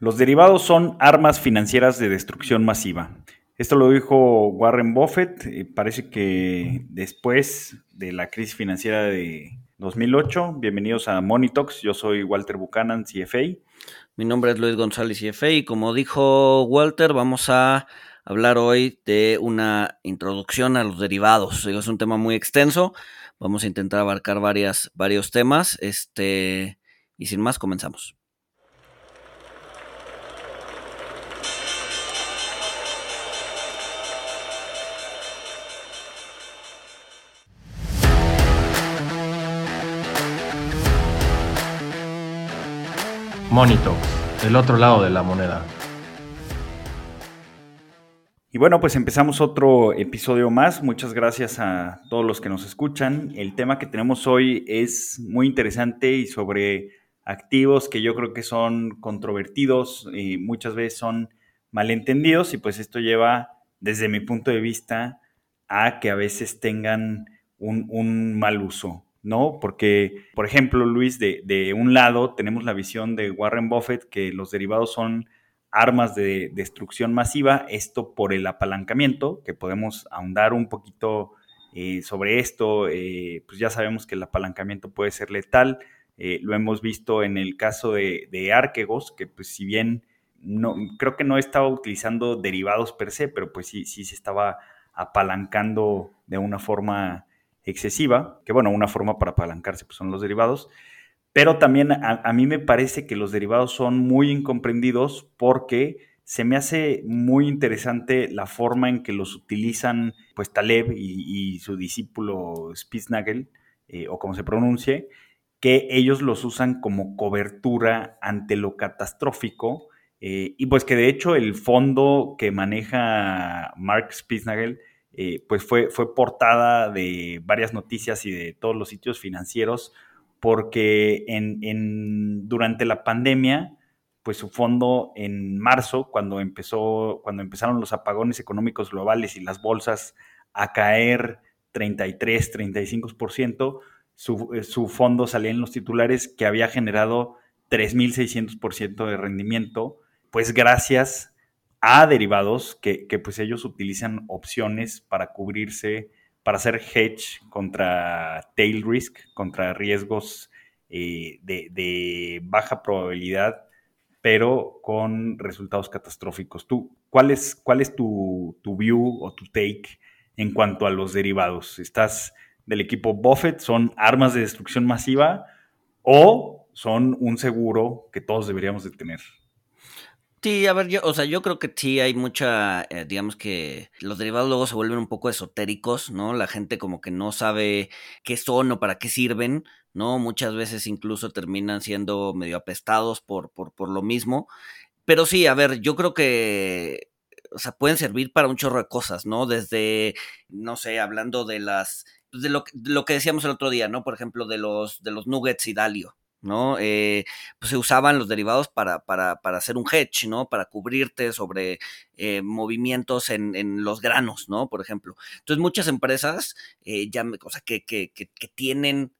Los derivados son armas financieras de destrucción masiva. Esto lo dijo Warren Buffett, eh, parece que después de la crisis financiera de 2008. Bienvenidos a Monitox, yo soy Walter Buchanan, CFA. Mi nombre es Luis González, CFA, y como dijo Walter, vamos a hablar hoy de una introducción a los derivados. Es un tema muy extenso, vamos a intentar abarcar varios temas, este, y sin más, comenzamos. Monito, el otro lado de la moneda. Y bueno, pues empezamos otro episodio más. Muchas gracias a todos los que nos escuchan. El tema que tenemos hoy es muy interesante y sobre activos que yo creo que son controvertidos y muchas veces son malentendidos y pues esto lleva, desde mi punto de vista, a que a veces tengan un, un mal uso. ¿No? Porque, por ejemplo, Luis, de, un lado tenemos la visión de Warren Buffett que los derivados son armas de destrucción masiva, esto por el apalancamiento, que podemos ahondar un poquito eh, sobre esto, eh, pues ya sabemos que el apalancamiento puede ser letal, eh, lo hemos visto en el caso de, de Arquegos, que pues si bien no, creo que no estaba utilizando derivados per se, pero pues sí, sí se estaba apalancando de una forma excesiva, que bueno, una forma para apalancarse pues, son los derivados, pero también a, mí me parece que los derivados son muy incomprendidos porque se me hace muy interesante la forma en que los utilizan pues Taleb y, su discípulo Spitznagel, eh, o como se pronuncie, que ellos los usan como cobertura ante lo catastrófico, eh, y pues que de hecho el fondo que maneja Mark Spitznagel eh, pues fue, fue portada de varias noticias y de todos los sitios financieros, porque en, durante la pandemia, pues su fondo en marzo, cuando, empezó, cuando empezaron los apagones económicos globales y las bolsas a caer 33, 35%, su, eh, su fondo salía en los titulares que había generado 3.600% de rendimiento, pues gracias a derivados que, pues ellos utilizan opciones para cubrirse, para hacer hedge contra tail risk, contra riesgos eh, de, baja probabilidad, pero con resultados catastróficos. ¿Tú, ¿Cuál es, cuál es tu, tu view o tu take en cuanto a los derivados? ¿Estás del equipo Buffett? ¿Son armas de destrucción masiva o son un seguro que todos deberíamos de tener? Sí, a ver, yo, o sea, yo creo que sí hay mucha, eh, digamos que los derivados luego se vuelven un poco esotéricos, ¿no? La gente como que no sabe qué son o para qué sirven, ¿no? Muchas veces incluso terminan siendo medio apestados por, por, por lo mismo. Pero sí, a ver, yo creo que, o sea, pueden servir para un chorro de cosas, ¿no? Desde, no sé, hablando de las, de lo, lo que decíamos el otro día, ¿no? Por ejemplo, de los, de los nuggets y Dalio, ¿no? Eh, pues se usaban los derivados para, para, para, hacer un hedge, ¿no? Para cubrirte sobre eh, movimientos en, en, los granos, ¿no? Por ejemplo. Entonces, muchas empresas eh, ya, o sea, que, que, que, que tienen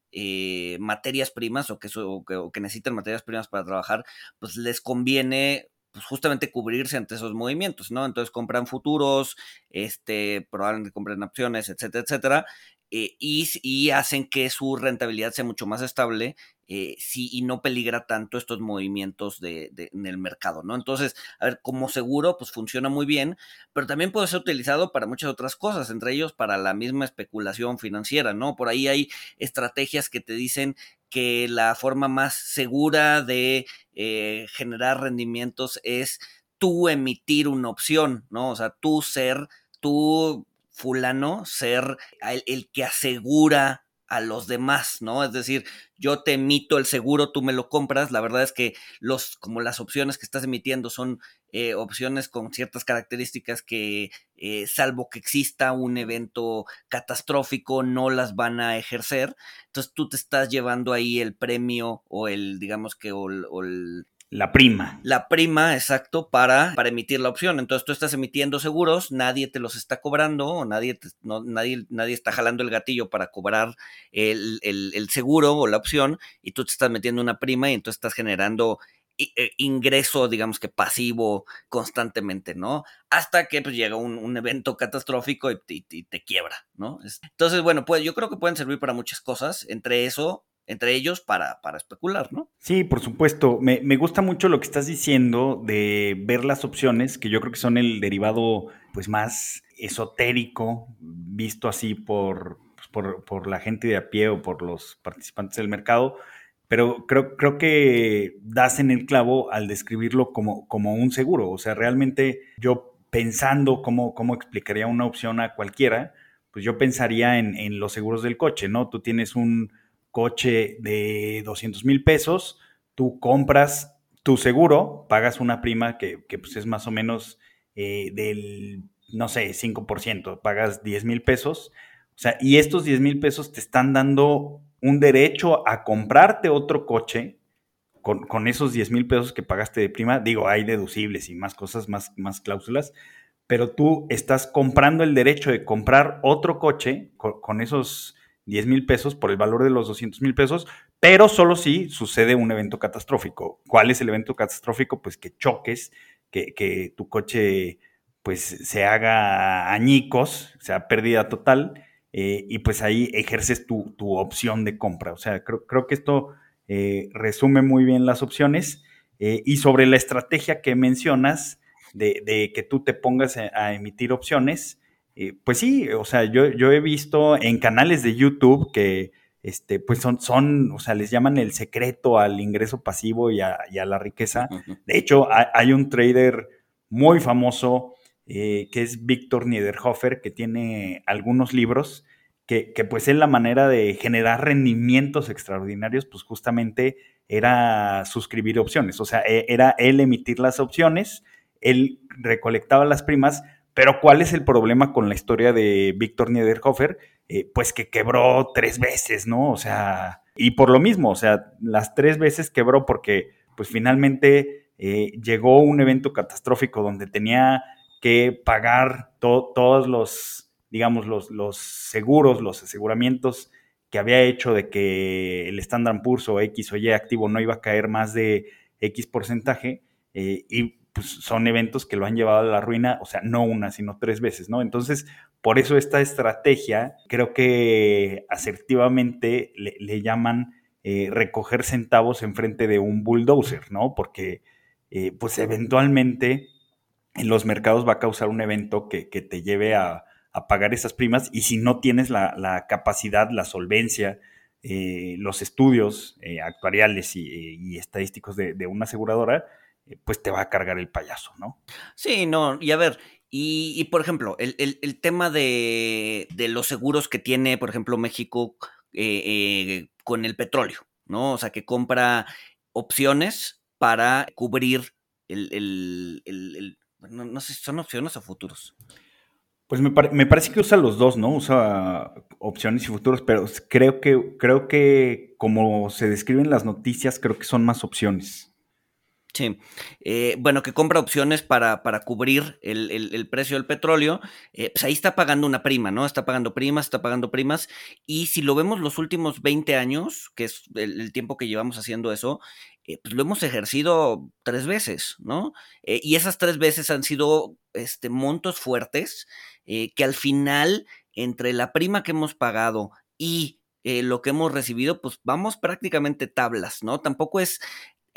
materias primas o que, o que, necesitan materias primas para trabajar, pues les conviene pues justamente cubrirse ante esos movimientos, ¿no? Entonces compran futuros, este, probablemente compren opciones, etcétera, etcétera, y, y, hacen que su rentabilidad sea mucho más estable eh, sí, y no peligra tanto estos movimientos de, en el mercado, ¿no? Entonces, a ver, como seguro, pues funciona muy bien, pero también puede ser utilizado para muchas otras cosas, entre ellos para la misma especulación financiera, ¿no? Por ahí hay estrategias que te dicen que la forma más segura de eh, generar rendimientos es tú emitir una opción, ¿no? O sea, tú ser, tú fulano, ser el que asegura a los demás, ¿no? Es decir, yo te emito el seguro, tú me lo compras. La verdad es que los, como las opciones que estás emitiendo son eh, opciones con ciertas características que, eh, salvo que exista un evento catastrófico, no las van a ejercer. Entonces tú te estás llevando ahí el premio o el, digamos que, o el la prima. La prima, exacto, para, para emitir la opción. Entonces tú estás emitiendo seguros, nadie te los está cobrando, o nadie, no, nadie, nadie está jalando el gatillo para cobrar el, el, el, seguro o la opción, y tú te estás metiendo una prima y entonces estás generando eh, ingreso, digamos que pasivo constantemente, ¿no? Hasta que pues, llega un, evento catastrófico y, te quiebra, ¿no? Entonces, bueno, pues yo creo que pueden servir para muchas cosas, entre eso, entre ellos para, para especular, ¿no? Sí, por supuesto. Me, me, gusta mucho lo que estás diciendo de ver las opciones, que yo creo que son el derivado pues más esotérico, visto así por, pues, por, por la gente de a pie o por los participantes del mercado pero creo, creo que das en el clavo al describirlo como, como un seguro. O sea, realmente yo pensando cómo, cómo explicaría una opción a cualquiera, pues yo pensaría en, en los seguros del coche, ¿no? Tú tienes un coche de 200 mil pesos, tú compras tu seguro, pagas una prima que, que pues es más o menos eh, del, no sé, 5%, pagas 10 mil pesos. O sea, y estos 10 mil pesos te están dando un derecho a comprarte otro coche con, esos 10 mil pesos que pagaste de prima. Digo, hay deducibles y más cosas, más, más cláusulas, pero tú estás comprando el derecho de comprar otro coche con, esos 10 mil pesos por el valor de los 200 mil pesos, pero solo si sucede un evento catastrófico. ¿Cuál es el evento catastrófico? Pues que choques, que, que tu coche pues se haga añicos, sea pérdida total eh, y pues ahí ejerces tu, opción de compra. O sea, creo, creo que esto eh, resume muy bien las opciones. Eh, y sobre la estrategia que mencionas de, que tú te pongas a, emitir opciones, pues sí, o sea, yo, yo, he visto en canales de YouTube que este, pues son, son, o sea, les llaman el secreto al ingreso pasivo y a, la riqueza. De hecho, hay un trader muy famoso eh, que es Víctor Niederhofer, que tiene algunos libros, que, pues es la manera de generar rendimientos extraordinarios, pues justamente era suscribir opciones, o sea, e, era él emitir las opciones, él recolectaba las primas, pero ¿cuál es el problema con la historia de Víctor Niederhofer? Eh, pues que quebró tres veces, ¿no? O sea, y por lo mismo, o sea, las tres veces quebró porque pues finalmente eh, llegó un evento catastrófico donde tenía que pagar todos los, digamos, los, los, seguros, los aseguramientos que había hecho de que el Standard Poor's o X o Y activo no iba a caer más de X porcentaje, eh, y pues son eventos que lo han llevado a la ruina, o sea, no una, sino tres veces, ¿no? Entonces, por eso esta estrategia, creo que asertivamente le, llaman eh, recoger centavos enfrente de un bulldozer, ¿no? Porque, eh, pues eventualmente en los mercados va a causar un evento que, te lleve a, pagar esas primas y si no tienes la, capacidad, la solvencia, eh, los estudios actuariales y, estadísticos de, una aseguradora, pues te va a cargar el payaso, ¿no? Sí, no, y a ver, y, por ejemplo, el, tema de, de, los seguros que tiene, por ejemplo, México con el petróleo, ¿no? O sea, que compra opciones para cubrir el, no, sé si son opciones o futuros. Pues me, parece que usa los dos, ¿no? Usa opciones y futuros, pero creo que, creo que como se describen las noticias, creo que son más opciones. Sí, eh, bueno, que compra opciones para, para cubrir el, precio del petróleo, eh, pues ahí está pagando una prima, ¿no? Está pagando primas, está pagando primas, y si lo vemos los últimos 20 años, que es el, tiempo que llevamos haciendo eso, eh, pues lo hemos ejercido tres veces, ¿no? y esas tres veces han sido este, montos fuertes que al final, entre la prima que hemos pagado y lo que hemos recibido, pues vamos prácticamente tablas, ¿no? Tampoco es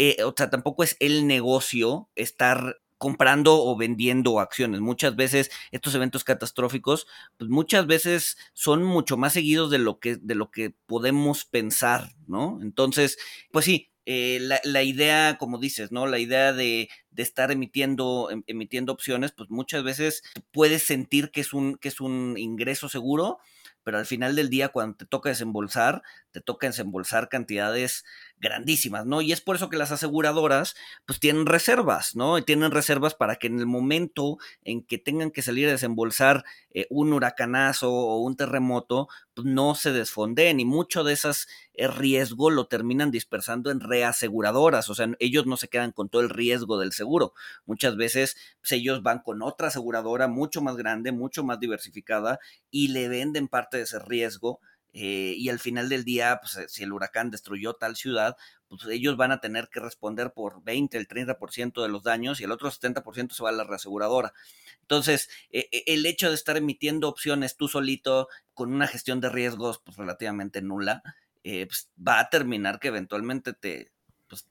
eh, o sea, tampoco es el negocio estar comprando o vendiendo acciones. Muchas veces estos eventos catastróficos, pues muchas veces son mucho más seguidos de lo que, de lo que podemos pensar, ¿no? Entonces, pues sí, eh, la, idea, como dices, ¿no? La idea de, de, estar emitiendo, em, emitiendo opciones, pues muchas veces puedes sentir que es un, que es un ingreso seguro, pero al final del día, cuando te toca desembolsar, te toca desembolsar cantidades grandísimas, ¿no? Y es por eso que las aseguradoras pues tienen reservas, ¿no? Y tienen reservas para que en el momento en que tengan que salir a desembolsar eh, un huracanazo o un terremoto, pues no se desfonden y mucho de esas eh, riesgo lo terminan dispersando en reaseguradoras, o sea, ellos no se quedan con todo el riesgo del seguro. Muchas veces pues, ellos van con otra aseguradora mucho más grande, mucho más diversificada y le venden parte de ese riesgo eh, y al final del día, pues eh, si el huracán destruyó tal ciudad, pues ellos van a tener que responder por 20, el 30% de los daños y el otro 70% se va a la reaseguradora. Entonces, e, e, el hecho de estar emitiendo opciones tú solito con una gestión de riesgos pues relativamente nula, eh, pues, va a terminar que eventualmente te, pues,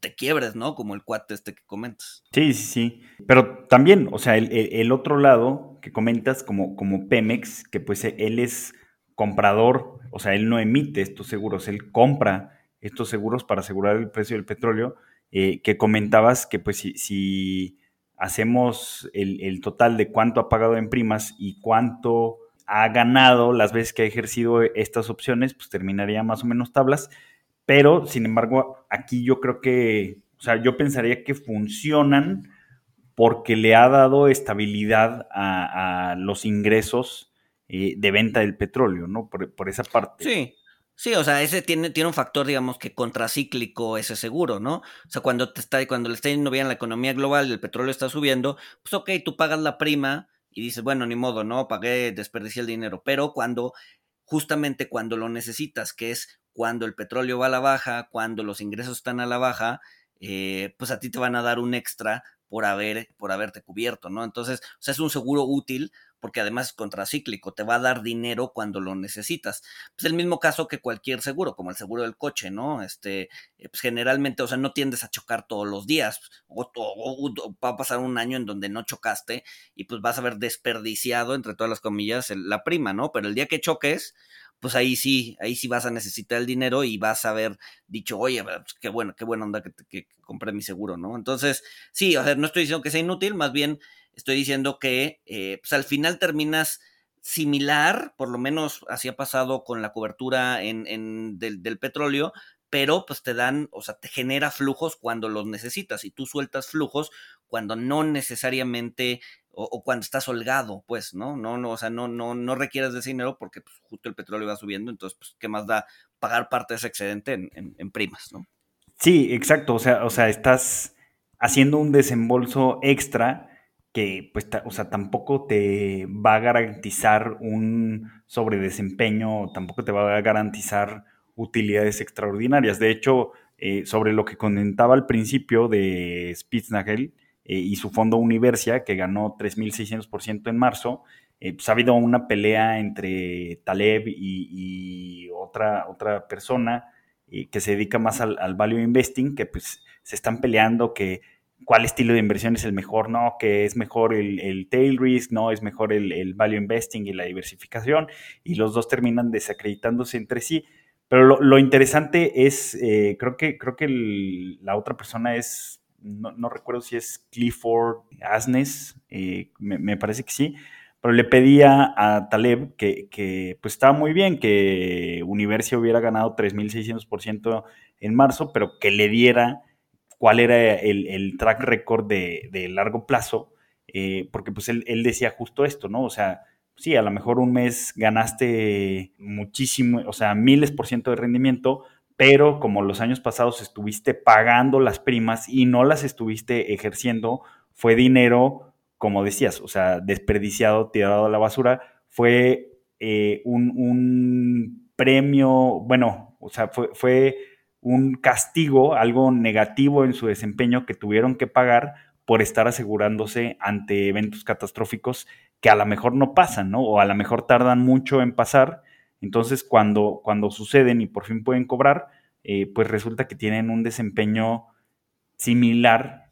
te, quiebres, ¿no? Como el cuate este que comentas. Sí, sí, sí. Pero también, o sea, el, el otro lado que comentas como, como Pemex, que pues él es comprador, o sea, él no emite estos seguros, él compra estos seguros para asegurar el precio del petróleo, eh, que comentabas que pues si, hacemos el, total de cuánto ha pagado en primas y cuánto ha ganado las veces que ha ejercido estas opciones, pues terminaría más o menos tablas, pero sin embargo aquí yo creo que, o sea, yo pensaría que funcionan porque le ha dado estabilidad a los ingresos eh, de venta del petróleo, ¿no? Por, esa parte. Sí. Sí, o sea, ese tiene, tiene un factor, digamos, que contracíclico ese seguro, ¿no? O sea, cuando te está, cuando le está yendo bien la economía global y el petróleo está subiendo, pues ok, tú pagas la prima y dices, bueno, ni modo, ¿no? Pagué, desperdicié el dinero. Pero cuando, justamente cuando lo necesitas, que es cuando el petróleo va a la baja, cuando los ingresos están a la baja, eh, pues a ti te van a dar un extra por haber, por haberte cubierto, ¿no? Entonces, o sea, es un seguro útil porque además es contracíclico, te va a dar dinero cuando lo necesitas. Pues el mismo caso que cualquier seguro, como el seguro del coche, ¿no? Este, eh, pues generalmente, o sea, no tiendes a chocar todos los días, o, va a pasar un año en donde no chocaste y pues vas a haber desperdiciado, entre todas las comillas, la prima, ¿no? Pero el día que choques, pues ahí sí, ahí sí vas a necesitar el dinero y vas a haber dicho, oye, pues qué bueno, qué buena onda que, que, compré mi seguro, ¿no? Entonces, sí, o sea, no estoy diciendo que sea inútil, más bien estoy diciendo que eh, pues al final terminas similar, por lo menos así ha pasado con la cobertura en, del, petróleo, pero pues te dan, o sea, te genera flujos cuando los necesitas y tú sueltas flujos cuando no necesariamente o, cuando estás holgado, pues, ¿no? No, no, o sea, no, no, no requieres de ese dinero porque pues, justo el petróleo va subiendo, entonces, pues, ¿qué más da pagar parte de ese excedente en, en, primas, ¿no? Sí, exacto, o sea, o sea, estás haciendo un desembolso extra que, pues, o sea, tampoco te va a garantizar un sobredesempeño, tampoco te va a garantizar utilidades extraordinarias. De hecho, eh, sobre lo que comentaba al principio de Spitznagel, eh, y su fondo Universia, que ganó 3.600% en marzo. Eh, pues ha habido una pelea entre Taleb y, otra, otra persona que se dedica más al, value investing, que pues se están peleando que cuál estilo de inversión es el mejor, no, que es mejor el, tail risk, no, es mejor el, value investing y la diversificación, y los dos terminan desacreditándose entre sí. Pero lo, interesante es, creo que, creo que la otra persona es no, recuerdo si es Clifford Asnes, eh, me, parece que sí, pero le pedía a Taleb que, pues estaba muy bien que Universia hubiera ganado 3.600% en marzo, pero que le diera cuál era el, track record de, largo plazo, eh, porque pues él, él, decía justo esto, ¿no? O sea, sí, a lo mejor un mes ganaste muchísimo, o sea, miles por ciento de rendimiento, pero como los años pasados estuviste pagando las primas y no las estuviste ejerciendo, fue dinero, como decías, o sea, desperdiciado, tirado a la basura, fue eh, un, premio, bueno, o sea, fue un castigo, algo negativo en su desempeño que tuvieron que pagar por estar asegurándose ante eventos catastróficos que a lo mejor no pasan, ¿no? O a lo mejor tardan mucho en pasar entonces, cuando, cuando suceden y por fin pueden cobrar, eh, pues resulta que tienen un desempeño similar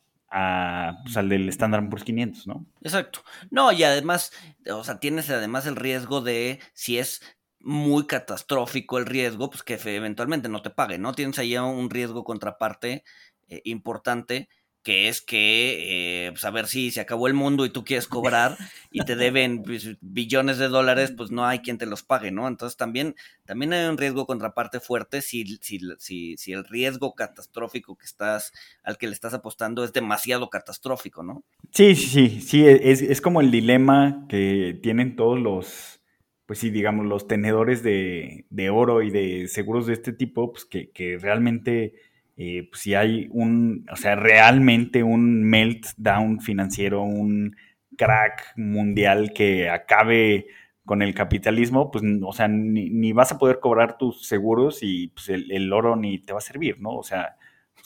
pues, al del Standard Poor's 500, ¿no? Exacto. No, y además, o sea, tienes además el riesgo de si es muy catastrófico el riesgo, pues que eventualmente no te pague, ¿no? Tienes ahí un riesgo contraparte eh, importante que es que, eh, pues a ver si se acabó el mundo y tú quieres cobrar y te deben pues, billones de dólares, pues no hay quien te los pague, ¿no? Entonces también, también hay un riesgo contraparte fuerte si, si, si, si el riesgo catastrófico que estás, al que le estás apostando es demasiado catastrófico, ¿no? Sí, sí, sí, sí, es, es como el dilema que tienen todos los, pues sí, digamos, los tenedores de, de oro y de seguros de este tipo, pues que, que realmente eh, pues, si hay un, o sea, realmente un meltdown financiero, un crack mundial que acabe con el capitalismo, pues, o sea, ni, vas a poder cobrar tus seguros y pues, el, oro ni te va a servir, ¿no? O sea,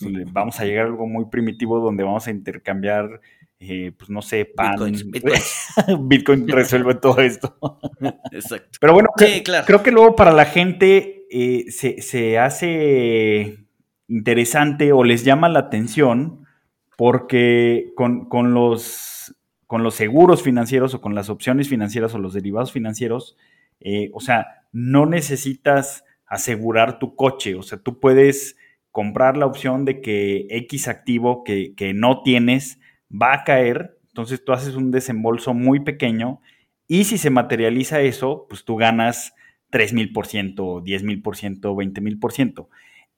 pues, vamos a llegar a algo muy primitivo donde vamos a intercambiar, eh, pues, no sé, pan. Bitcoin, resuelve todo esto. Exacto. Pero bueno, creo que luego para la gente eh, se, se hace interesante o les llama la atención porque con, con los con los seguros financieros o con las opciones financieras o los derivados financieros, eh, o sea, no necesitas asegurar tu coche, o sea, tú puedes comprar la opción de que X activo que, no tienes va a caer, entonces tú haces un desembolso muy pequeño y si se materializa eso, pues tú ganas 3 mil por ciento, 10 mil por ciento, 20 mil por ciento.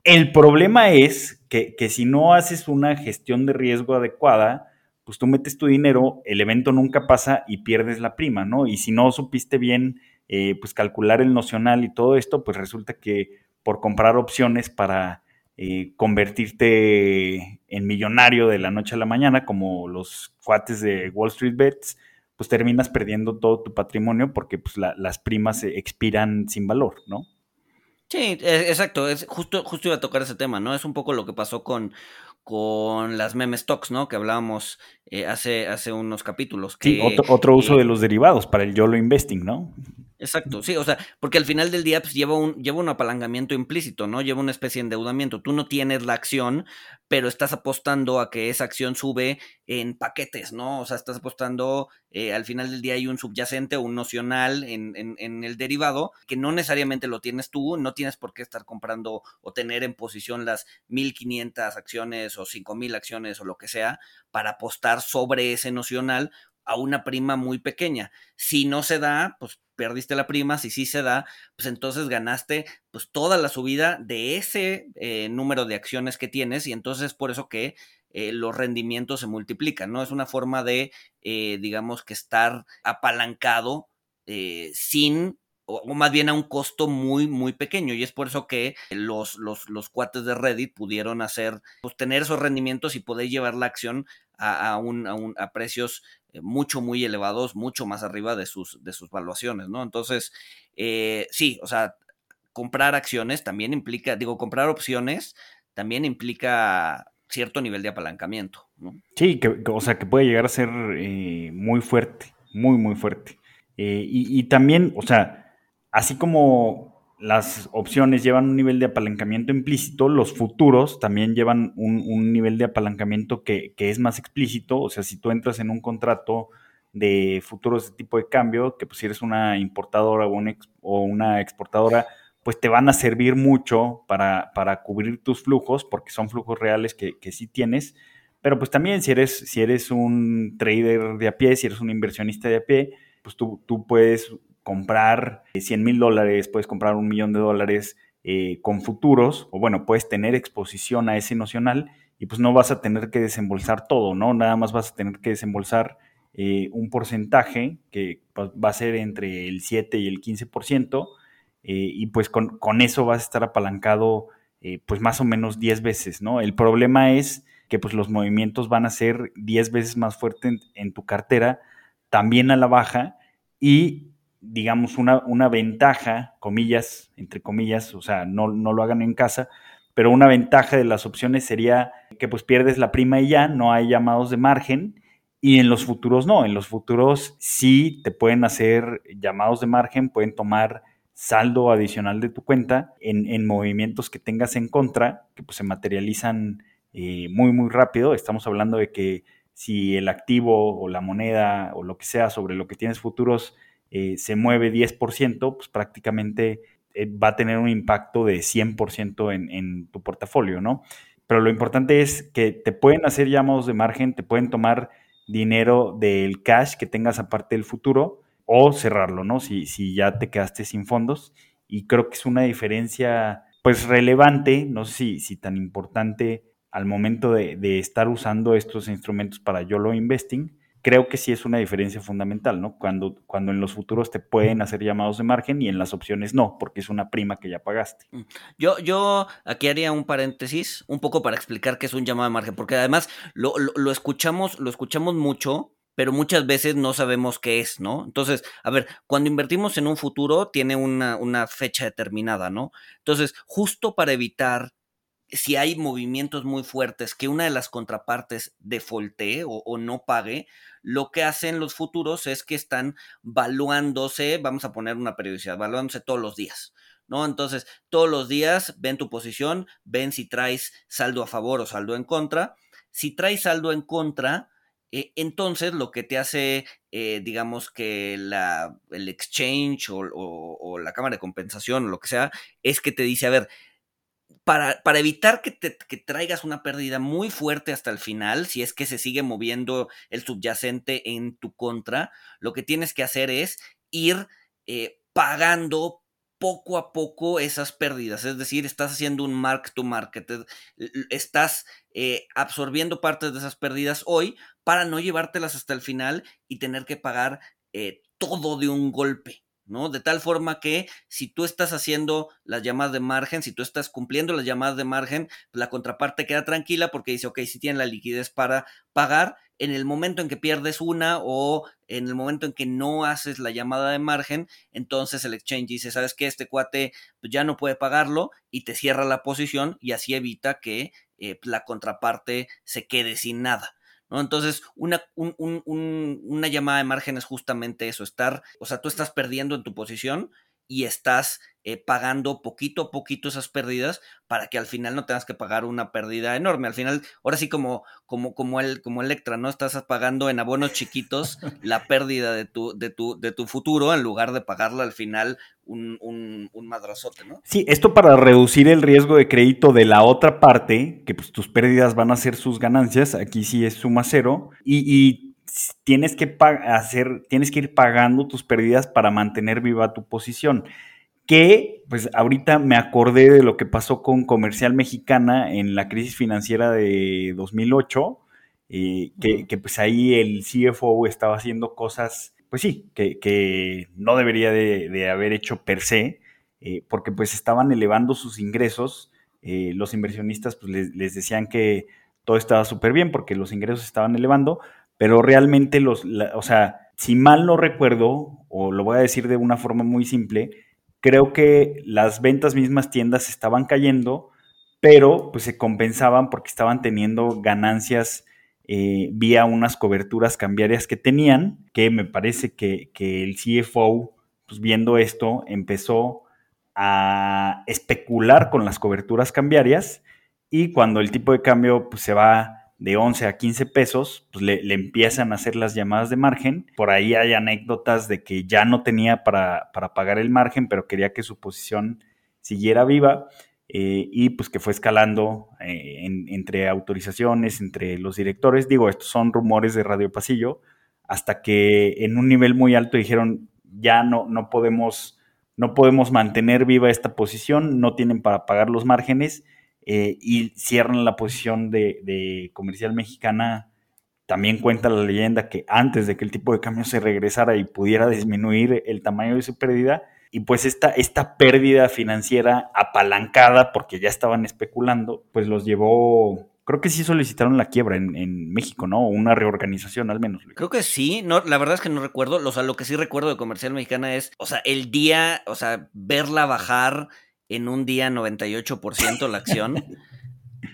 El problema es que, que si no haces una gestión de riesgo adecuada, pues tú metes tu dinero, el evento nunca pasa y pierdes la prima, ¿no? Y si no supiste bien, eh, pues calcular el nocional y todo esto, pues resulta que por comprar opciones para eh, convertirte en millonario de la noche a la mañana, como los cuates de Wall Street Bets, pues terminas perdiendo todo tu patrimonio porque pues, las primas expiran sin valor, ¿no? Sí, e, exacto. Es justo, justo iba a tocar ese tema, ¿no? Es un poco lo que pasó con, con las meme stocks, ¿no? Que hablábamos eh, hace, hace unos capítulos. sí, otro, uso de los derivados para el YOLO investing, ¿no? Exacto, sí, o sea, porque al final del día pues, lleva, un, lleva un apalancamiento implícito, ¿no? Lleva una especie de endeudamiento. Tú no tienes la acción, pero estás apostando a que esa acción sube en paquetes, ¿no? O sea, estás apostando, eh, al final del día hay un subyacente o un nocional en, en, el derivado que no necesariamente lo tienes tú, no tienes por qué estar comprando o tener en posición las 1500 acciones o 5000 acciones o lo que sea para apostar sobre ese nocional a una prima muy pequeña. Si no se da, pues perdiste la prima, si sí se da, pues entonces ganaste pues toda la subida de ese eh, número de acciones que tienes y entonces es por eso que eh, los rendimientos se multiplican, ¿no? Es una forma de, eh, digamos, que estar apalancado sin o, más bien a un costo muy, muy pequeño. Y es por eso que los, los, los cuates de Reddit pudieron hacer, pues tener esos rendimientos y poder llevar la acción a, un, a, un, a precios eh, mucho, muy elevados, mucho más arriba de sus, de sus valuaciones, ¿no? Entonces, eh, sí, o sea, comprar acciones también implica, digo, comprar opciones también implica cierto nivel de apalancamiento, ¿no? Sí, que, o sea, que puede llegar a ser eh, muy fuerte, muy, muy fuerte. y, y, también, o sea, así como las opciones llevan un nivel de apalancamiento implícito, los futuros también llevan un, nivel de apalancamiento que, es más explícito, o sea, si tú entras en un contrato de futuros de tipo de cambio, que pues si eres una importadora o, una exportadora, pues te van a servir mucho para, cubrir tus flujos, porque son flujos reales que, que sí tienes, pero pues también si eres, si eres un trader de a pie, si eres un inversionista de a pie, pues tú, tú puedes comprar 100 mil dólares, puedes comprar un millón de dólares eh, con futuros, o bueno, puedes tener exposición a ese nocional y pues no vas a tener que desembolsar todo, ¿no? Nada más vas a tener que desembolsar eh, un porcentaje que pues, va a ser entre el 7 y el 15%, eh, y pues con, eso vas a estar apalancado pues más o menos 10 veces, ¿no? El problema es que pues los movimientos van a ser 10 veces más fuertes en, en tu cartera, también a la baja, y digamos, una, una ventaja, comillas, entre comillas, o sea, no, no lo hagan en casa, pero una ventaja de las opciones sería que pues pierdes la prima y ya, no hay llamados de margen, y en los futuros no, en los futuros sí te pueden hacer llamados de margen, pueden tomar saldo adicional de tu cuenta en, movimientos que tengas en contra, que pues se materializan eh, muy, muy rápido. Estamos hablando de que si el activo o la moneda o lo que sea sobre lo que tienes futuros eh, se mueve 10%, pues prácticamente eh, va a tener un impacto de 100% en, en tu portafolio, ¿no? Pero lo importante es que te pueden hacer llamados de margen, te pueden tomar dinero del cash que tengas aparte del futuro o cerrarlo, ¿no? Si, si ya te quedaste sin fondos. Y creo que es una diferencia, pues, relevante, no sé si, si tan importante al momento de, de estar usando estos instrumentos para YOLO Investing, creo que sí es una diferencia fundamental, ¿no? Cuando, cuando en los futuros te pueden hacer llamados de margen y en las opciones no, porque es una prima que ya pagaste. Mm. Yo, yo aquí haría un paréntesis, un poco para explicar qué es un llamado de margen, porque además lo, lo, escuchamos, lo escuchamos mucho pero muchas veces no sabemos qué es, ¿no? Entonces, a ver, cuando invertimos en un futuro tiene una, una fecha determinada, ¿no? Entonces, justo para evitar si hay movimientos muy fuertes que una de las contrapartes defaultee o, no pague, lo que hacen los futuros es que están valuándose, vamos a poner una periodicidad, valuándose todos los días. ¿No? Entonces, todos los días ven tu posición, ven si traes saldo a favor o saldo en contra. Si traes saldo en contra, eh, entonces lo que te hace, eh, digamos que la, el exchange o, o, la cámara de compensación o lo que sea, es que te dice, a ver, para, para evitar que, te, que traigas una pérdida muy fuerte hasta el final, si es que se sigue moviendo el subyacente en tu contra, lo que tienes que hacer es ir eh, pagando poco a poco esas pérdidas. Es decir, estás haciendo un mark to market. Estás eh, absorbiendo partes de esas pérdidas hoy para no llevártelas hasta el final y tener que pagar eh, todo de un golpe. ¿No? De tal forma que si tú estás haciendo las llamadas de margen, si tú estás cumpliendo las llamadas de margen, pues la contraparte queda tranquila porque dice, ok, si tiene la liquidez para pagar, en el momento en que pierdes una o en el momento en que no haces la llamada de margen, entonces el exchange dice, ¿sabes qué? Este cuate pues ya no puede pagarlo y te cierra la posición y así evita que eh, la contraparte se quede sin nada. ¿No? Entonces, una, un, un, un, una llamada de margen es justamente eso, estar, o sea, tú estás perdiendo en tu posición y estás eh, pagando poquito a poquito esas pérdidas para que al final no tengas que pagar una pérdida enorme. Al final, ahora sí como, como, como, el, como Electra, ¿no? Estás pagando en abonos chiquitos la pérdida de tu, de, tu, de tu futuro en lugar de pagarla al final un, un, un, madrazote, ¿no? Sí, esto para reducir el riesgo de crédito de la otra parte, que pues tus pérdidas van a ser sus ganancias, aquí sí es suma cero, y, y tienes que hacer, tienes que ir pagando tus pérdidas para mantener viva tu posición. Que, pues ahorita me acordé de lo que pasó con Comercial Mexicana en la crisis financiera de 2008, eh, que, que, pues ahí el CFO estaba haciendo cosas, pues sí, que, que no debería de, de, haber hecho per se, eh, porque pues estaban elevando sus ingresos, eh, los inversionistas pues les, les decían que todo estaba súper bien porque los ingresos estaban elevando, pero realmente los, o sea, si mal no recuerdo, o lo voy a decir de una forma muy simple, creo que las ventas mismas tiendas estaban cayendo, pero pues se compensaban porque estaban teniendo ganancias eh, vía unas coberturas cambiarias que tenían, que me parece que, que el CFO, pues viendo esto, empezó a especular con las coberturas cambiarias y cuando el tipo de cambio pues, se va de 11 a 15 pesos, pues le, empiezan a hacer las llamadas de margen. Por ahí hay anécdotas de que ya no tenía para, para pagar el margen, pero quería que su posición siguiera viva. Eh, y pues que fue escalando eh, en, entre autorizaciones, entre los directores. Digo, estos son rumores de Radio Pasillo, hasta que en un nivel muy alto dijeron, ya no, no, podemos, no podemos mantener viva esta posición, no tienen para pagar los márgenes eh, y cierran la posición de, de, comercial mexicana. También cuenta la leyenda que antes de que el tipo de cambio se regresara y pudiera disminuir el tamaño de su pérdida, y pues esta, esta pérdida financiera apalancada, porque ya estaban especulando, pues los llevó creo que sí solicitaron la quiebra en, en, México, ¿no? Una reorganización al menos. Creo que sí, no, la verdad es que no recuerdo, o sea, lo que sí recuerdo de Comercial Mexicana es, o sea, el día, o sea, verla bajar en un día 98% la acción.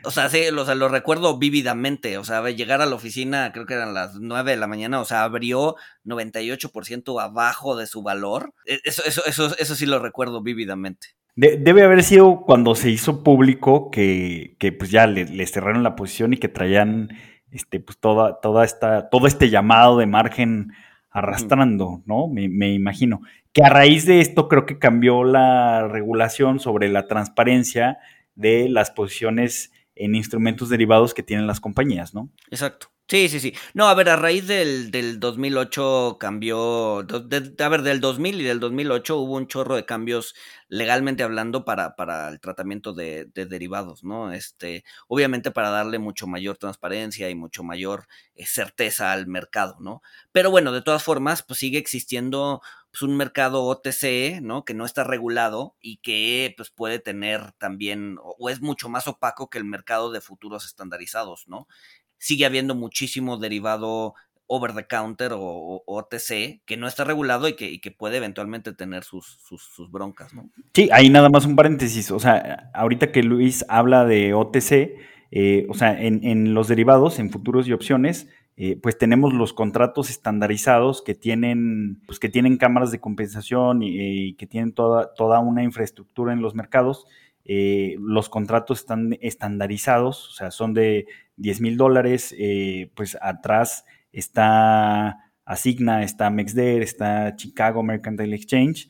O sea, sí, o sea, lo recuerdo vívidamente. O sea, llegar a la oficina, creo que eran las 9 de la mañana, o sea, abrió 98% abajo de su valor. E, eso, eso, eso, eso sí lo recuerdo vívidamente. De, debe haber sido cuando se hizo público que, que pues ya le, le, cerraron la posición y que traían este, pues toda, toda esta, todo este llamado de margen arrastrando, ¿no? Me, me, imagino. Que a raíz de esto creo que cambió la regulación sobre la transparencia de las posiciones en instrumentos derivados que tienen las compañías, ¿no? Exacto. Sí, sí, sí. No, a ver, a raíz del, del 2008 cambió, a ver, del 2000 y del 2008 hubo un chorro de cambios legalmente hablando para, para el tratamiento de, de, derivados, ¿no? Este, obviamente para darle mucho mayor transparencia y mucho mayor eh, certeza al mercado, ¿no? Pero bueno, de todas formas, pues sigue existiendo pues, un mercado OTC, ¿no? Que no está regulado y que pues puede tener también, o es mucho más opaco que el mercado de futuros estandarizados, ¿no? sigue habiendo muchísimo derivado over the counter o, OTC que no está regulado y que, puede eventualmente tener sus, sus, broncas, ¿no? Sí, ahí nada más un paréntesis. O sea, ahorita que Luis habla de OTC, eh, o sea, en, los derivados, en futuros y opciones, eh, pues tenemos los contratos estandarizados que tienen, pues que tienen cámaras de compensación y, que tienen toda, toda una infraestructura en los mercados. Eh, los contratos están estandarizados, o sea, son de 10 mil dólares, pues atrás está Asigna, está Mexder, está Chicago Mercantile Exchange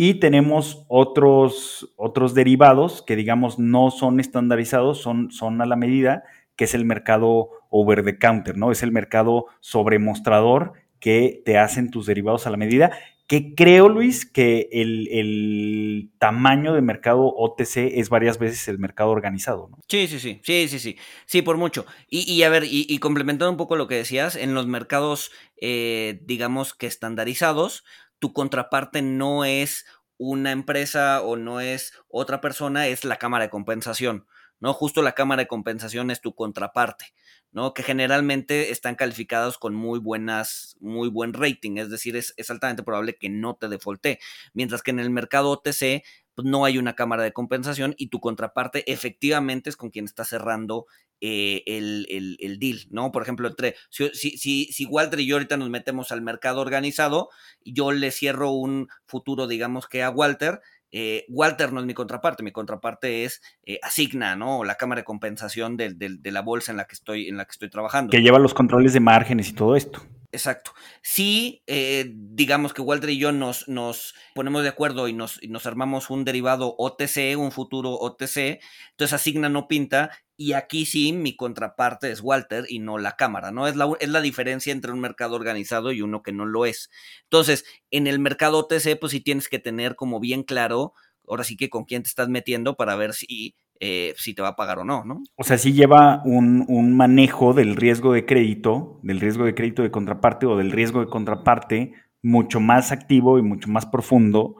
y tenemos otros, otros derivados que digamos no son estandarizados, son, son a la medida, que es el mercado over the counter, ¿no? Es el mercado sobre mostrador que te hacen tus derivados a la medida que creo, Luis, que el, tamaño de mercado OTC es varias veces el mercado organizado, ¿no? Sí, sí, sí, sí, sí, sí, sí, por mucho. Y, a ver, y, complementando un poco lo que decías, en los mercados, eh, digamos que estandarizados, tu contraparte no es una empresa o no es otra persona, es la cámara de compensación, ¿no? Justo la cámara de compensación es tu contraparte. ¿No? Que generalmente están calificados con muy buenas, muy buen rating, es decir, es, altamente probable que no te defalte. Mientras que en el mercado OTC, pues no hay una cámara de compensación y tu contraparte efectivamente es con quien está cerrando eh, el, deal, ¿no? Por ejemplo, entre, si, si, si, Walter y yo ahorita nos metemos al mercado organizado, yo le cierro un futuro, digamos que a Walter, eh, Walter no es mi contraparte, mi contraparte es eh, Asigna, ¿no? La cámara de compensación de, la bolsa en la que estoy, en la que estoy trabajando. Que lleva los controles de márgenes y todo esto. Exacto. Si eh, digamos que Walter y yo nos, nos ponemos de acuerdo y nos, nos, armamos un derivado OTC, un futuro OTC, entonces Asigna no pinta y aquí sí mi contraparte es Walter y no la cámara, ¿no? Es la, es la diferencia entre un mercado organizado y uno que no lo es. Entonces, en el mercado OTC, pues sí tienes que tener como bien claro, ahora sí que con quién te estás metiendo para ver si eh, si te va a pagar o no, ¿no? O sea, sí lleva un, manejo del riesgo de crédito, del riesgo de crédito de contraparte o del riesgo de contraparte mucho más activo y mucho más profundo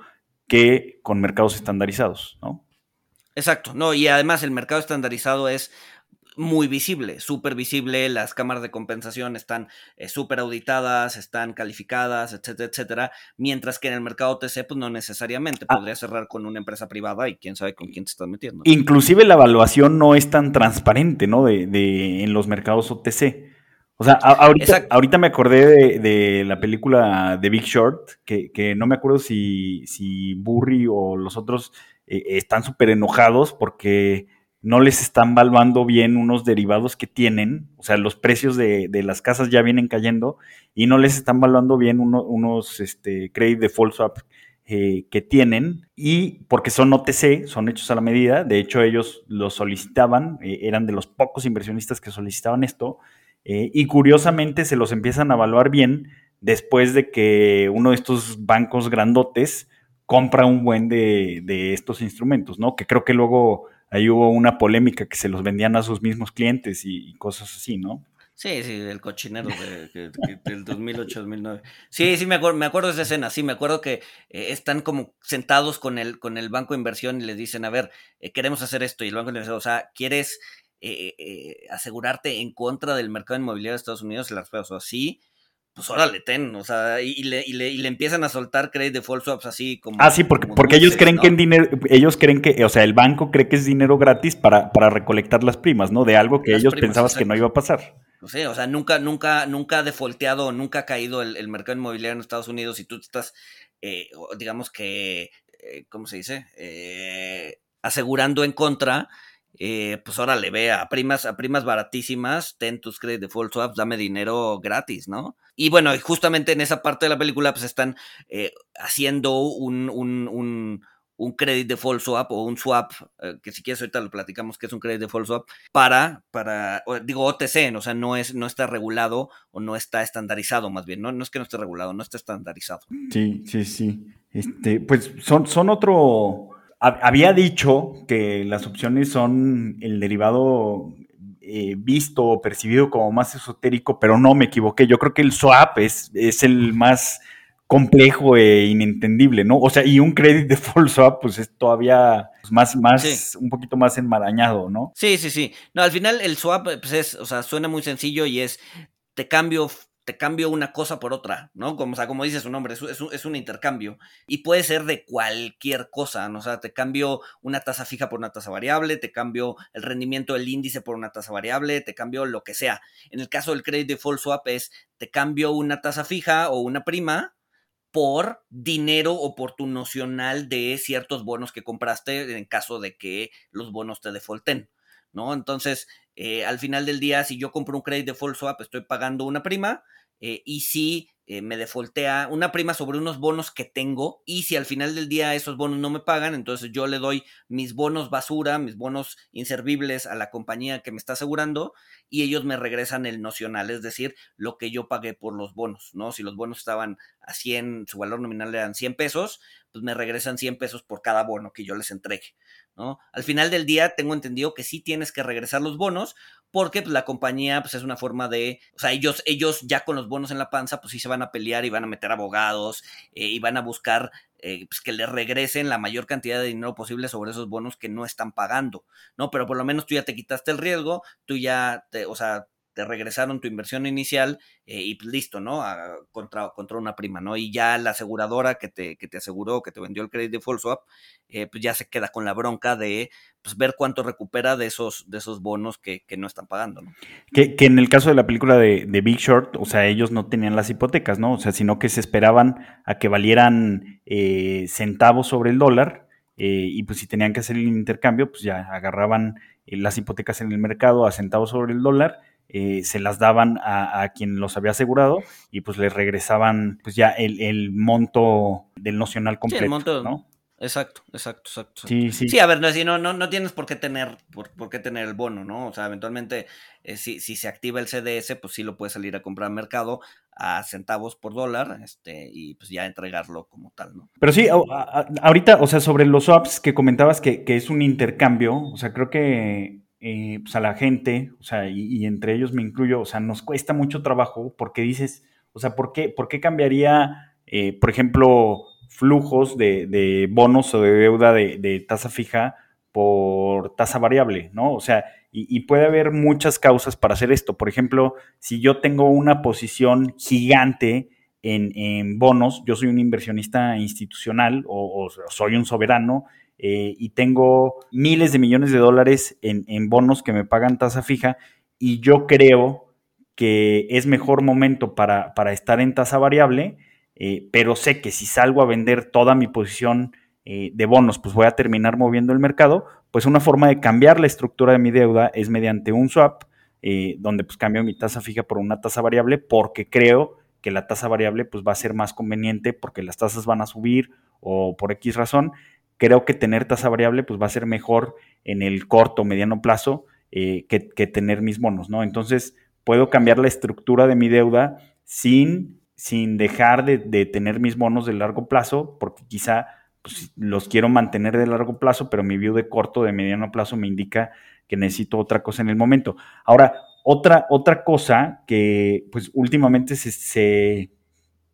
que con mercados estandarizados, ¿no? Exacto, no, y además el mercado estandarizado es muy visible, súper visible, las cámaras de compensación están eh, súper auditadas, están calificadas, etcétera, etcétera, mientras que en el mercado OTC, pues no necesariamente, ah. podría cerrar con una empresa privada y quién sabe con quién te estás metiendo. Inclusive la evaluación no es tan transparente, ¿no? De, de en los mercados OTC. O sea, ahorita, ahorita, me acordé de, la película The Big Short, que, que no me acuerdo si, si Burry o los otros eh, están súper enojados porque no les están valuando bien unos derivados que tienen, o sea, los precios de, las casas ya vienen cayendo y no les están valuando bien unos este, credit default swap eh, que tienen y porque son OTC, son hechos a la medida, de hecho ellos lo solicitaban, eh, eran de los pocos inversionistas que solicitaban esto eh, y curiosamente se los empiezan a evaluar bien después de que uno de estos bancos grandotes compra un buen de, de estos instrumentos, ¿no? Que creo que luego ahí hubo una polémica que se los vendían a sus mismos clientes y, cosas así, ¿no? Sí, sí, el cochinero del 2008-2009. Sí, sí, me acuerdo, me acuerdo de esa escena, sí, me acuerdo que eh, están como sentados con el, con el banco de inversión y les dicen, a ver, eh, queremos hacer esto, y el banco de inversión, o sea, ¿quieres eh, asegurarte en contra del mercado inmobiliario de Estados Unidos? Y las o sea, sí, pues órale, ten, o sea, y, le, y, le, y le, empiezan a soltar credit default swaps así como. Ah, sí, porque, porque ellos creen que en dinero, ellos creen que, o sea, el banco cree que es dinero gratis para, para recolectar las primas, ¿no? De algo que ellos pensaban que no iba a pasar. No sé, o sea, nunca, nunca, nunca ha defaulteado, nunca ha caído el, mercado inmobiliario en Estados Unidos y tú estás, eh, digamos que, eh, ¿cómo se dice? Eh, asegurando en contra eh, pues ahora le ve a primas, a primas baratísimas, ten tus credit default swaps, dame dinero gratis, ¿no? Y bueno, justamente en esa parte de la película, pues están eh, haciendo un, un, un, un, credit default swap o un swap, eh, que si quieres ahorita lo platicamos que es un credit default swap, para, para digo OTC, o sea, no, es, no está regulado o no está estandarizado más bien, ¿no? No es que no esté regulado, no está estandarizado. Sí, sí, sí. Este, pues son, son otro había dicho que las opciones son el derivado eh, visto o percibido como más esotérico, pero no me equivoqué. Yo creo que el swap es, es el más complejo e inentendible, ¿no? O sea, y un credit default swap, pues es todavía más, más, un poquito más enmarañado, ¿no? Sí, sí, sí. No, al final el swap, pues es, o sea, suena muy sencillo y es, te cambio te cambio una cosa por otra, ¿no? Como, o sea, como dice su nombre, es, es, un intercambio. Y puede ser de cualquier cosa, ¿no? O sea, te cambio una tasa fija por una tasa variable, te cambio el rendimiento del índice por una tasa variable, te cambio lo que sea. En el caso del credit default swap es, te cambio una tasa fija o una prima por dinero o por tu nocional de ciertos bonos que compraste en caso de que los bonos te defaulten, ¿no? Entonces, eh, al final del día, si yo compro un credit default swap, estoy pagando una prima, eh, y si eh, me defoltea una prima sobre unos bonos que tengo y si al final del día esos bonos no me pagan, entonces yo le doy mis bonos basura, mis bonos inservibles a la compañía que me está asegurando y ellos me regresan el nocional, es decir, lo que yo pagué por los bonos, ¿no? Si los bonos estaban a 100, su valor nominal eran 100 pesos, pues me regresan 100 pesos por cada bono que yo les entregue. ¿No? Al final del día tengo entendido que sí tienes que regresar los bonos porque pues, la compañía pues, es una forma de, o sea, ellos, ellos ya con los bonos en la panza pues sí se van a pelear y van a meter abogados eh, y van a buscar eh, pues, que les regresen la mayor cantidad de dinero posible sobre esos bonos que no están pagando, ¿no? Pero por lo menos tú ya te quitaste el riesgo, tú ya, te, o sea, te regresaron tu inversión inicial eh, y pues, listo, ¿no? contra, contra una prima, ¿no? Y ya la aseguradora que te, que te aseguró, que te vendió el credit default swap, eh, pues ya se queda con la bronca de pues, ver cuánto recupera de esos, de esos bonos que, no están pagando, ¿no? Que, en el caso de la película de, Big Short, o sea, ellos no tenían las hipotecas, ¿no? O sea, sino que se esperaban a que valieran eh, centavos sobre el dólar. y pues si tenían que hacer el intercambio, pues ya agarraban las hipotecas en el mercado a centavos sobre el dólar eh, se las daban a, quien los había asegurado y pues les regresaban pues ya el, monto del nocional completo, el monto, ¿no? Exacto, exacto, exacto, Sí, sí. Sí, a ver, no, no, no, tienes por qué tener, por, qué tener el bono, ¿no? O sea, eventualmente, eh, si, si, se activa el CDS, pues sí lo puedes salir a comprar al mercado a centavos por dólar, este, y pues ya entregarlo como tal, ¿no? Pero sí, ahorita, o sea, sobre los swaps que comentabas que, que es un intercambio, o sea, creo que eh, pues a la gente, o sea, y, entre ellos me incluyo, o sea, nos cuesta mucho trabajo porque dices, o sea, ¿por qué, por qué cambiaría, eh, por ejemplo, flujos de, bonos o de deuda de, tasa fija por tasa variable, ¿no? O sea, y, puede haber muchas causas para hacer esto. Por ejemplo, si yo tengo una posición gigante en, bonos, yo soy un inversionista institucional o soy un soberano eh, y tengo miles de millones de dólares en, bonos que me pagan tasa fija y yo creo que es mejor momento para, estar en tasa variable, eh, pero sé que si salgo a vender toda mi posición eh, de bonos, pues voy a terminar moviendo el mercado, pues una forma de cambiar la estructura de mi deuda es mediante un swap, donde pues cambio mi tasa fija por una tasa variable, porque creo que la tasa variable pues va a ser más conveniente porque las tasas van a subir o por X razón creo que tener tasa variable pues va a ser mejor en el corto o mediano plazo eh, que, tener mis bonos, ¿no? Entonces puedo cambiar la estructura de mi deuda sin, sin dejar de, tener mis bonos de largo plazo, porque quizá pues, los quiero mantener de largo plazo, pero mi view de corto, de mediano plazo me indica que necesito otra cosa en el momento. Ahora, otra, otra cosa que pues últimamente se,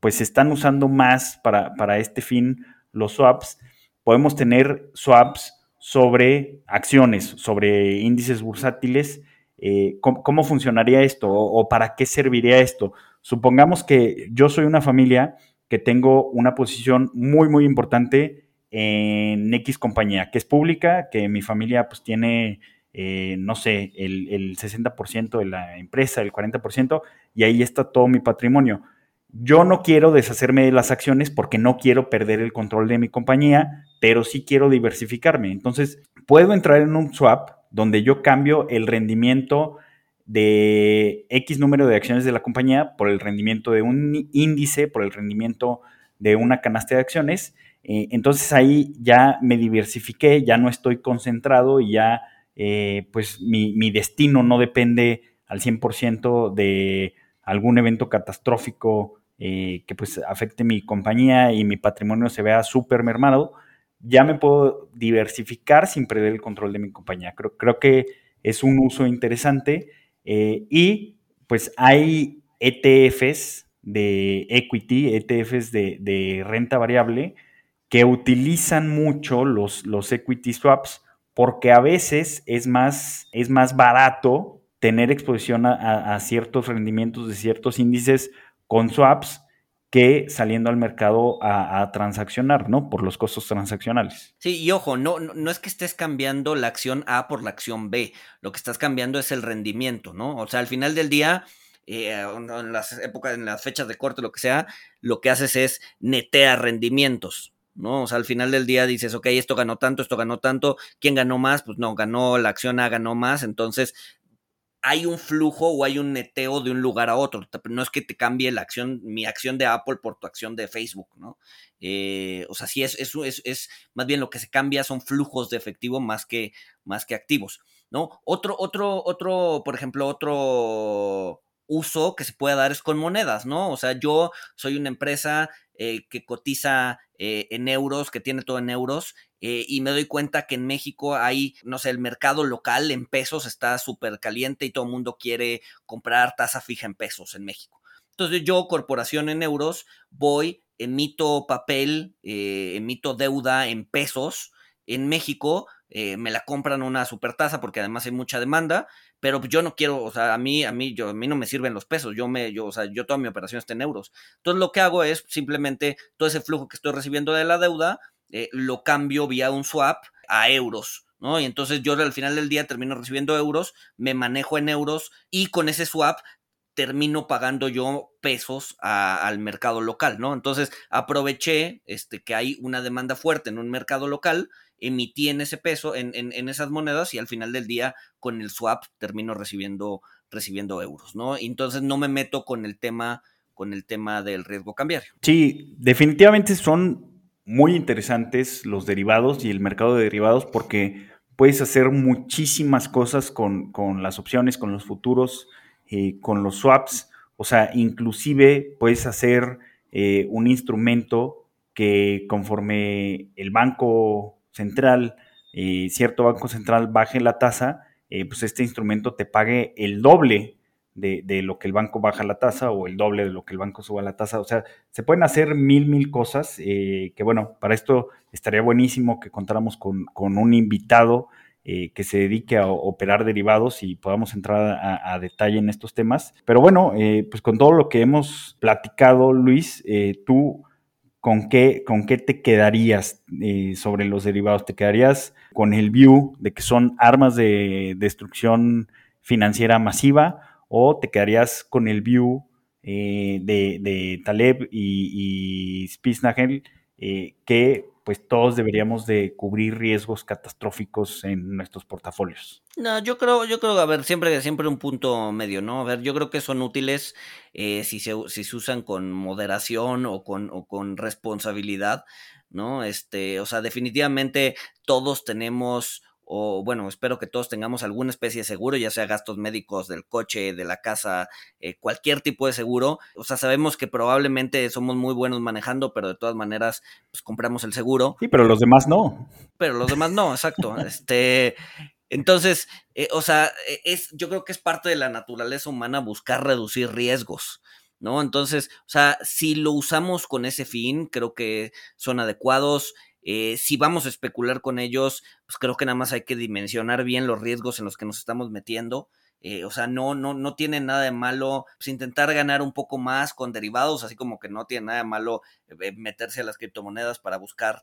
pues, se están usando más para, para este fin los swaps podemos tener swaps sobre acciones, sobre índices bursátiles. Eh, ¿cómo, funcionaría esto o, para qué serviría esto? Supongamos que yo soy una familia que tengo una posición muy, muy importante en X compañía, que es pública, que mi familia pues tiene, eh, no sé, el, el 60% de la empresa, el 40%, y ahí está todo mi patrimonio. Yo no quiero deshacerme de las acciones porque no quiero perder el control de mi compañía, pero sí quiero diversificarme. Entonces, puedo entrar en un swap donde yo cambio el rendimiento de X número de acciones de la compañía por el rendimiento de un índice, por el rendimiento de una canasta de acciones. Eh, entonces ahí ya me diversifiqué, ya no estoy concentrado y ya eh, pues mi, destino no depende al 100% de algún evento catastrófico eh, que pues afecte mi compañía y mi patrimonio se vea súper mermado, ya me puedo diversificar sin perder el control de mi compañía. Creo, creo que es un uso interesante eh, y pues hay ETFs de equity, ETFs de, renta variable que utilizan mucho los, los equity swaps porque a veces es más, es más barato tener exposición a, ciertos rendimientos de ciertos índices con swaps que saliendo al mercado a, transaccionar, ¿no? Por los costos transaccionales. Sí, y ojo, no, no, es que estés cambiando la acción A por la acción B, lo que estás cambiando es el rendimiento, ¿no? O sea, al final del día, eh, en las épocas, en las fechas de corte, lo que sea, lo que haces es netear rendimientos, ¿no? O sea, al final del día dices, ok, esto ganó tanto, esto ganó tanto, ¿quién ganó más? Pues no, ganó la acción A, ganó más, entonces hay un flujo o hay un neteo de un lugar a otro. No es que te cambie la acción, mi acción de Apple por tu acción de Facebook, ¿no? Eh, o sea, sí es, es, es, es, más bien lo que se cambia son flujos de efectivo más que, más que activos, ¿no? Otro, otro, otro, por ejemplo, otro uso que se puede dar es con monedas, ¿no? O sea, yo soy una empresa eh, que cotiza eh, en euros, que tiene todo en euros, eh, y me doy cuenta que en México hay, no sé, el mercado local en pesos está súper caliente y todo el mundo quiere comprar tasa fija en pesos en México. Entonces yo, corporación en euros, voy, emito papel, emito deuda en pesos en México, me la compran una super tasa porque además hay mucha demanda, pero yo no quiero, o sea, a mí, a mí, yo, a mí no me sirven los pesos, yo me, yo, o sea, yo toda mi operación está en euros. Entonces lo que hago es simplemente todo ese flujo que estoy recibiendo de la deuda, eh, lo cambio vía un swap a euros. ¿no? Y entonces yo al final del día termino recibiendo euros, me manejo en euros y con ese swap termino pagando yo pesos al mercado local, ¿no? Entonces aproveché este, que hay una demanda fuerte en un mercado local, emití en ese peso, en, en, esas monedas y al final del día con el swap termino recibiendo, recibiendo euros, ¿no? Entonces no me meto con el tema con el tema del riesgo cambiario. Sí, definitivamente son muy interesantes los derivados y el mercado de derivados porque puedes hacer muchísimas cosas con, con las opciones, con los futuros, eh, con los swaps. O sea, inclusive puedes hacer eh, un instrumento que conforme el banco central, eh, cierto banco central baje la tasa, pues este instrumento te pague el doble de, lo que el banco baja la tasa o el doble de lo que el banco suba la tasa. O sea, se pueden hacer mil, mil cosas eh, que, bueno, para esto estaría buenísimo que contáramos con, un invitado que se dedique a operar derivados y podamos entrar a, detalle en estos temas. Pero bueno, pues con todo lo que hemos platicado, Luis, tú ¿con qué, con qué te quedarías eh, sobre los derivados? ¿Te quedarías con el view de que son armas de destrucción financiera masiva o te quedarías con el view eh, de, Taleb y, y Spitznagel eh, que pues todos deberíamos de cubrir riesgos catastróficos en nuestros portafolios. No, yo creo, yo creo, a ver, siempre, siempre un punto medio, ¿no? A ver, yo creo que son útiles eh, si, se, si se usan con moderación o con, o con responsabilidad, ¿no? Este, o sea, definitivamente todos tenemos o bueno, espero que todos tengamos alguna especie de seguro, ya sea gastos médicos del coche, de la casa, eh, cualquier tipo de seguro. O sea, sabemos que probablemente somos muy buenos manejando, pero de todas maneras, pues compramos el seguro. Sí, pero los demás no. Pero los demás no, exacto. este, entonces, eh, o sea, e, es, yo creo que es parte de la naturaleza humana buscar reducir riesgos. ¿No? Entonces, o sea, si lo usamos con ese fin, creo que son adecuados. Eh, si vamos a especular con ellos, pues creo que nada más hay que dimensionar bien los riesgos en los que nos estamos metiendo. Eh, o sea, no, no, no tiene nada de malo pues, intentar ganar un poco más con derivados, así como que no tiene nada de malo eh, meterse a las criptomonedas para buscar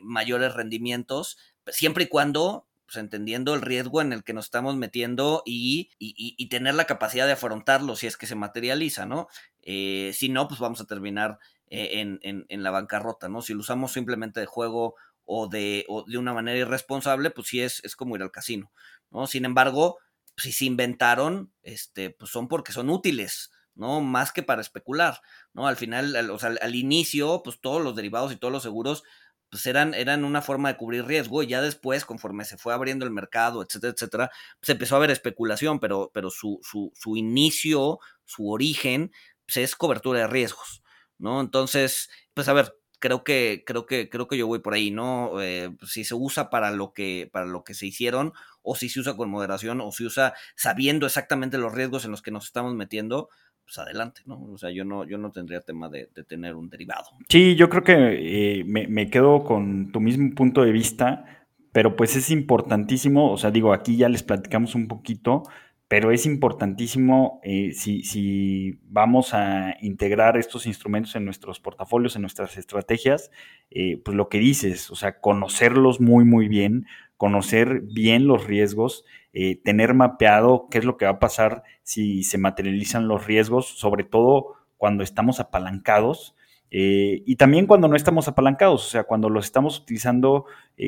mayores rendimientos, siempre y cuando pues entendiendo el riesgo en el que nos estamos metiendo y, y, tener la capacidad de afrontarlo si es que se materializa, ¿no? si no, pues vamos a terminar en, en, la bancarrota, ¿no? Si lo usamos simplemente de juego o de, o de una manera irresponsable, pues sí es, es como ir al casino, ¿no? Sin embargo, si se inventaron, este, pues son porque son útiles, ¿no? Más que para especular, ¿no? Al final, al, o sea, al, inicio, pues todos los derivados y todos los seguros, pues eran, eran una forma de cubrir riesgo y ya después, conforme se fue abriendo el mercado, etcétera, etcétera, pues empezó a haber especulación, pero, pero su, su, su inicio, su origen, pues es cobertura de riesgos, ¿no? Entonces, pues a ver, creo que, creo que, creo que yo voy por ahí, ¿no? Eh, pues, si se usa para lo que, para lo que se hicieron, o si se usa con moderación, o si usa sabiendo exactamente los riesgos en los que nos estamos metiendo, pues adelante, ¿no? O sea, yo no, yo no tendría tema de, tener un derivado. Sí, yo creo que eh, me, me quedo con tu mismo punto de vista, pero pues es importantísimo, o sea, digo, aquí ya les platicamos un poquito, pero es importantísimo eh, si, vamos a integrar estos instrumentos en nuestros portafolios, en nuestras estrategias, eh, pues lo que dices, o sea, conocerlos muy, muy bien, conocer bien los riesgos, eh, tener mapeado qué es lo que va a pasar si se materializan los riesgos, sobre todo cuando estamos apalancados. y también cuando no estamos apalancados, o sea, cuando los estamos utilizando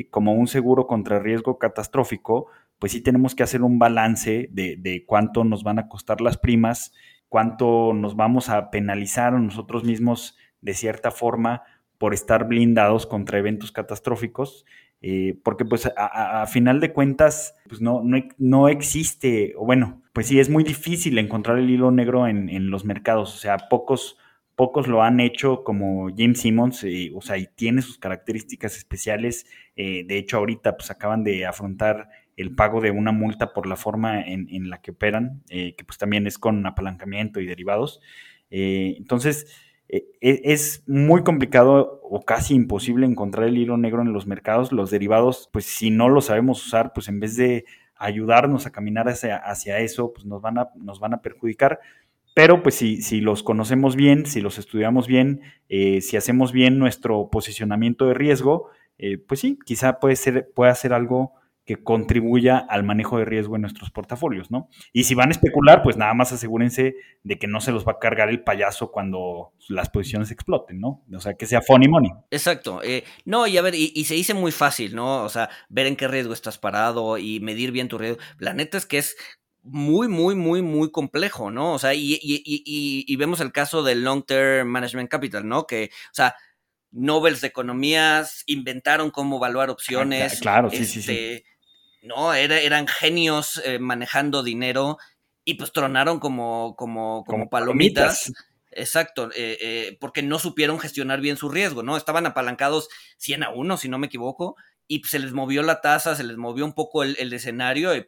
como un seguro contra riesgo catastrófico, pues sí tenemos que hacer un balance de, cuánto nos van a costar las primas, cuánto nos vamos a penalizar a nosotros mismos de cierta forma por estar blindados contra eventos catastróficos, eh, porque pues a, final de cuentas pues no, no, existe, o bueno, pues sí es muy difícil encontrar el hilo negro en, los mercados, o sea, pocos, pocos lo han hecho como James Simmons, eh, o sea, y tiene sus características especiales, eh, de hecho ahorita pues acaban de afrontar el pago de una multa por la forma en, la que operan, eh, que pues también es con apalancamiento y derivados. Eh, entonces, eh, e, es muy complicado o casi imposible encontrar el hilo negro en los mercados. Los derivados, pues si no los sabemos usar, pues en vez de ayudarnos a caminar hacia, hacia eso, pues nos van, a, nos van a perjudicar. Pero pues si, si los conocemos bien, si los estudiamos bien, si hacemos bien nuestro posicionamiento de riesgo, pues sí, quizá puede ser, puede ser algo que contribuya al manejo de riesgo en nuestros portafolios, ¿no? Y si van a especular, pues nada más asegúrense de que no se los va a cargar el payaso cuando las posiciones exploten, ¿no? O sea, que sea funny money. Exacto. Eh, no, y a ver, y, se dice muy fácil, ¿no? O sea, ver en qué riesgo estás parado y medir bien tu riesgo. La neta es que es muy, muy, muy, muy complejo, ¿no? O sea, y, y vemos el caso del Long Term Management Capital, ¿no? Que, o sea, Nobels de economías inventaron cómo evaluar opciones. Ah, claro, sí, sí, sí ¿no? eran genios eh, manejando dinero y pues tronaron como, como, como, palomitas. Exacto, eh, eh, porque no supieron gestionar bien su riesgo, ¿no? Estaban apalancados 100 a 1, si no me equivoco, y se les movió la tasa, se les movió un poco el, escenario y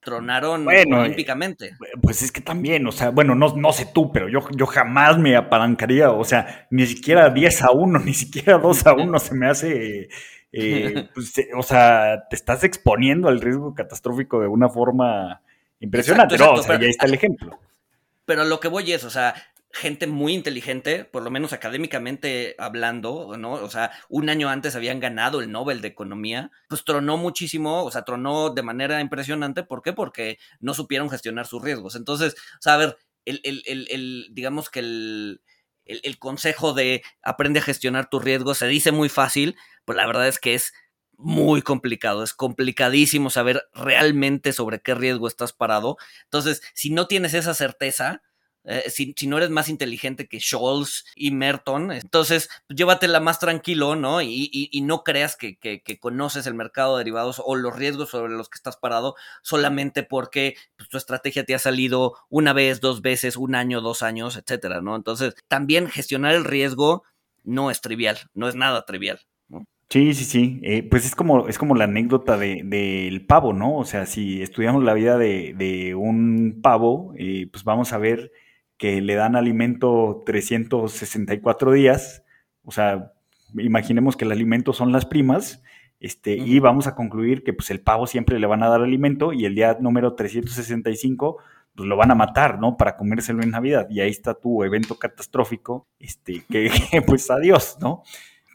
tronaron olímpicamente. pues es que también, o sea, bueno, no, no sé tú, pero yo, yo jamás me apalancaría, o sea, ni siquiera 10 a 1, ni siquiera 2 a 1 se me hace eh, pues, o sea, te estás exponiendo al riesgo catastrófico de una forma impresionante, ¿no? O sea, ahí está el ejemplo. Pero lo que voy es, o sea, gente muy inteligente, por lo menos académicamente hablando, ¿no? O sea, un año antes habían ganado el Nobel de Economía, pues tronó muchísimo, o sea, tronó de manera impresionante. ¿Por qué? Porque no supieron gestionar sus riesgos. Entonces, o sea, a ver, el, el, el digamos que el, el, consejo de aprende a gestionar tus riesgos se dice muy fácil, pues la verdad es que es muy complicado, es complicadísimo saber realmente sobre qué riesgo estás parado. Entonces, si no tienes esa certeza, eh, si, no eres más inteligente que Scholz y Merton, entonces pues, llévatela más tranquilo, ¿no? Y, no creas que, conoces el mercado de derivados o los riesgos sobre los que estás parado solamente porque pues, tu estrategia te ha salido una vez, dos veces, un año, dos años, etcétera, ¿no? Entonces, también gestionar el riesgo no es trivial, no es nada trivial. Sí, sí, sí. Eh, pues es como, es como la anécdota del de, pavo, ¿no? O sea, si estudiamos la vida de, un pavo, eh, pues vamos a ver que le dan alimento 364 días, o sea, imaginemos que el alimento son las primas, este, y vamos a concluir que pues el pavo siempre le van a dar alimento y el día número 365 pues lo van a matar, ¿no? Para comérselo en Navidad. Y ahí está tu evento catastrófico, este, que, pues adiós, ¿no?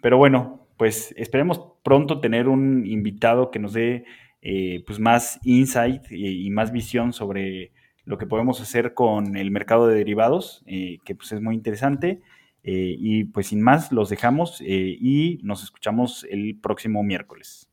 Pero bueno, pues esperemos pronto tener un invitado que nos dé eh, pues más insight y, más visión sobre lo que podemos hacer con el mercado de derivados, eh, que pues es muy interesante. Eh, y pues sin más, los dejamos eh, y nos escuchamos el próximo miércoles.